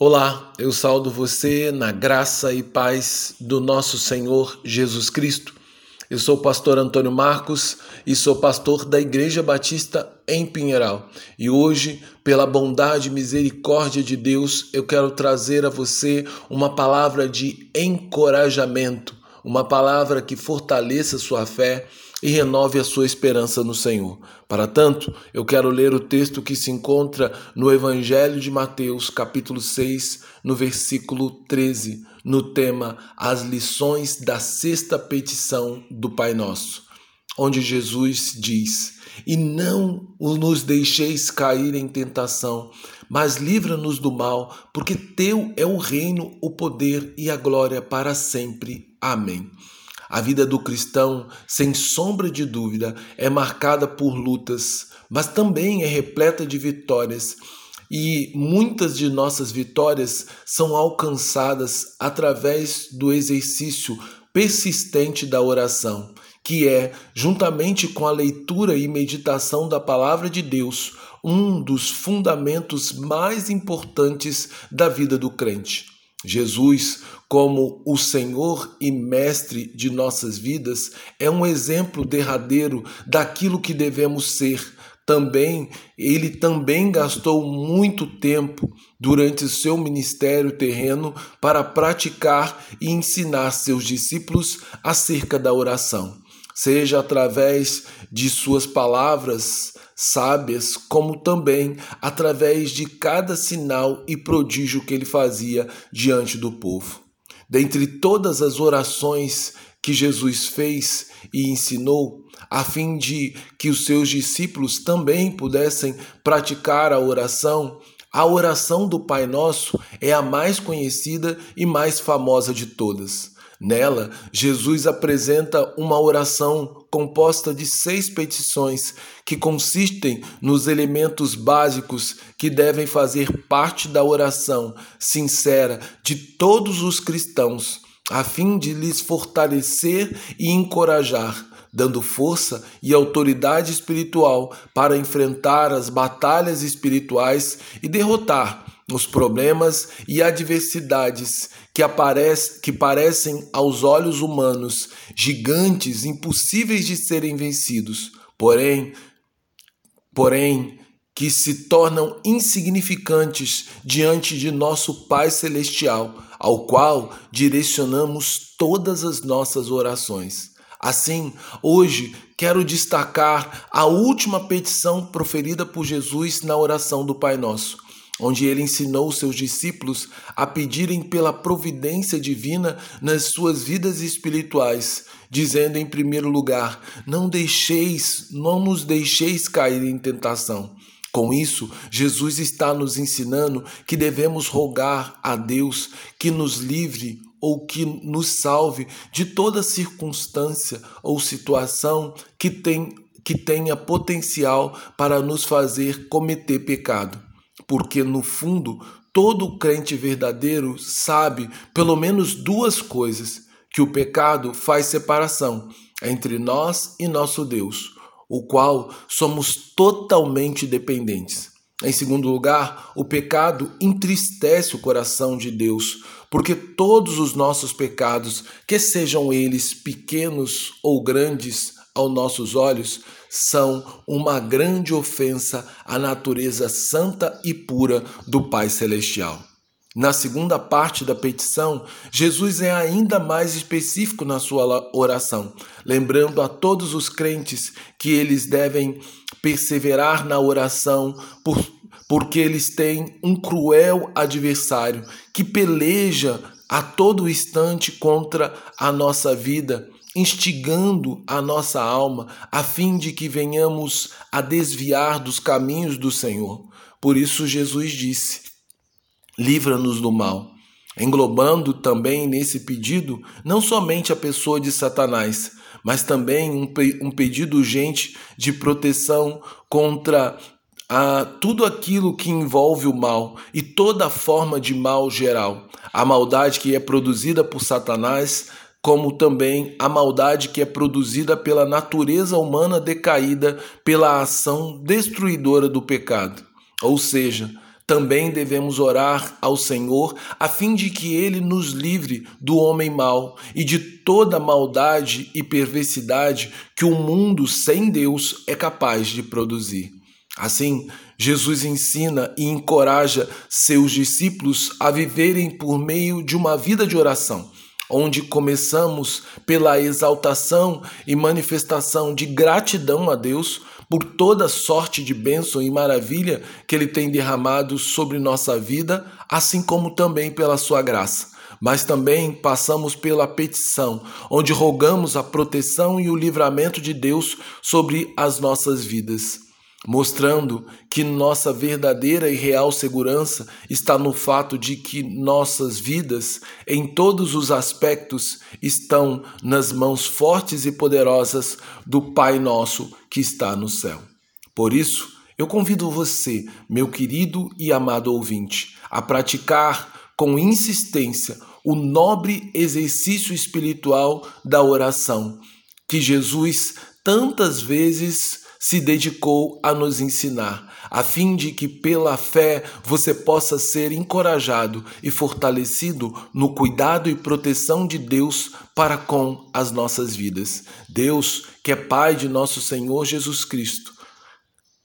Olá, eu saldo você na graça e paz do nosso Senhor Jesus Cristo. Eu sou o pastor Antônio Marcos e sou pastor da Igreja Batista em Pinheiral. E hoje, pela bondade e misericórdia de Deus, eu quero trazer a você uma palavra de encorajamento, uma palavra que fortaleça sua fé e renove a sua esperança no Senhor. Para tanto, eu quero ler o texto que se encontra no Evangelho de Mateus, capítulo 6, no versículo 13, no tema As lições da sexta petição do Pai Nosso, onde Jesus diz: E não nos deixeis cair em tentação, mas livra-nos do mal, porque teu é o reino, o poder e a glória para sempre. Amém. A vida do cristão, sem sombra de dúvida, é marcada por lutas, mas também é repleta de vitórias. E muitas de nossas vitórias são alcançadas através do exercício persistente da oração, que é, juntamente com a leitura e meditação da palavra de Deus, um dos fundamentos mais importantes da vida do crente. Jesus, como o Senhor e Mestre de nossas vidas, é um exemplo derradeiro daquilo que devemos ser. Também, ele também gastou muito tempo durante seu ministério terreno para praticar e ensinar seus discípulos acerca da oração, seja através de suas palavras sábias, como também através de cada sinal e prodígio que ele fazia diante do povo. Dentre todas as orações que Jesus fez e ensinou, a fim de que os seus discípulos também pudessem praticar a oração, a oração do Pai Nosso é a mais conhecida e mais famosa de todas. Nela, Jesus apresenta uma oração composta de seis petições que consistem nos elementos básicos que devem fazer parte da oração sincera de todos os cristãos, a fim de lhes fortalecer e encorajar, dando força e autoridade espiritual para enfrentar as batalhas espirituais e derrotar os problemas e adversidades que, aparece, que parecem aos olhos humanos gigantes, impossíveis de serem vencidos, porém, porém que se tornam insignificantes diante de nosso Pai celestial, ao qual direcionamos todas as nossas orações. Assim, hoje quero destacar a última petição proferida por Jesus na oração do Pai Nosso onde ele ensinou seus discípulos a pedirem pela providência divina nas suas vidas espirituais, dizendo em primeiro lugar: Não deixeis, não nos deixeis cair em tentação. Com isso, Jesus está nos ensinando que devemos rogar a Deus que nos livre ou que nos salve de toda circunstância ou situação que, tem, que tenha potencial para nos fazer cometer pecado porque no fundo todo crente verdadeiro sabe pelo menos duas coisas: que o pecado faz separação entre nós e nosso Deus, o qual somos totalmente dependentes. Em segundo lugar, o pecado entristece o coração de Deus, porque todos os nossos pecados, que sejam eles pequenos ou grandes aos nossos olhos, são uma grande ofensa à natureza santa e pura do Pai Celestial. Na segunda parte da petição, Jesus é ainda mais específico na sua oração, lembrando a todos os crentes que eles devem perseverar na oração por, porque eles têm um cruel adversário que peleja a todo instante contra a nossa vida instigando a nossa alma, a fim de que venhamos a desviar dos caminhos do Senhor. Por isso, Jesus disse: livra-nos do mal, englobando também nesse pedido não somente a pessoa de Satanás, mas também um, um pedido urgente de proteção contra a tudo aquilo que envolve o mal e toda forma de mal geral. A maldade que é produzida por Satanás como também a maldade que é produzida pela natureza humana decaída pela ação destruidora do pecado. Ou seja, Também devemos orar ao Senhor a fim de que ele nos livre do homem mau e de toda maldade e perversidade que o mundo sem Deus é capaz de produzir. Assim, Jesus ensina e encoraja seus discípulos a viverem por meio de uma vida de oração onde começamos pela exaltação e manifestação de gratidão a Deus por toda sorte de bênção e maravilha que Ele tem derramado sobre nossa vida, assim como também pela Sua graça. Mas também passamos pela petição, onde rogamos a proteção e o livramento de Deus sobre as nossas vidas mostrando que nossa verdadeira e real segurança está no fato de que nossas vidas, em todos os aspectos, estão nas mãos fortes e poderosas do Pai Nosso que está no céu. Por isso, eu convido você, meu querido e amado ouvinte, a praticar com insistência o nobre exercício espiritual da oração que Jesus tantas vezes se dedicou a nos ensinar, a fim de que pela fé você possa ser encorajado e fortalecido no cuidado e proteção de Deus para com as nossas vidas. Deus, que é Pai de nosso Senhor Jesus Cristo,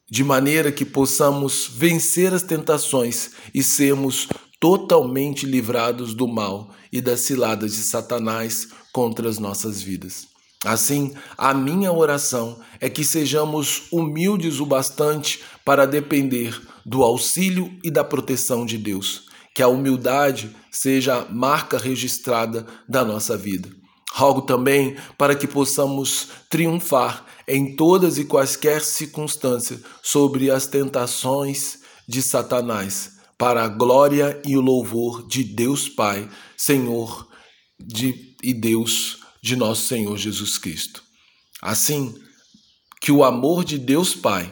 de maneira que possamos vencer as tentações e sermos totalmente livrados do mal e das ciladas de Satanás contra as nossas vidas. Assim, a minha oração é que sejamos humildes o bastante para depender do auxílio e da proteção de Deus. Que a humildade seja a marca registrada da nossa vida. Rogo também para que possamos triunfar em todas e quaisquer circunstâncias sobre as tentações de Satanás, para a glória e o louvor de Deus Pai, Senhor de, e Deus de nosso Senhor Jesus Cristo. Assim, que o amor de Deus Pai,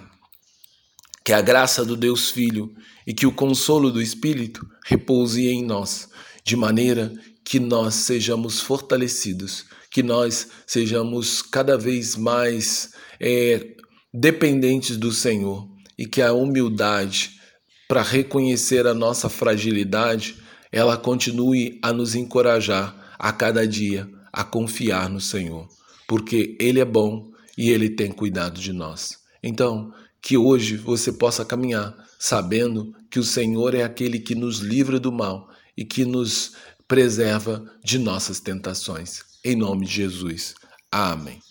que a graça do Deus Filho e que o consolo do Espírito repouse em nós, de maneira que nós sejamos fortalecidos, que nós sejamos cada vez mais é, dependentes do Senhor e que a humildade para reconhecer a nossa fragilidade, ela continue a nos encorajar a cada dia a confiar no Senhor, porque Ele é bom e Ele tem cuidado de nós. Então, que hoje você possa caminhar sabendo que o Senhor é aquele que nos livra do mal e que nos preserva de nossas tentações. Em nome de Jesus. Amém.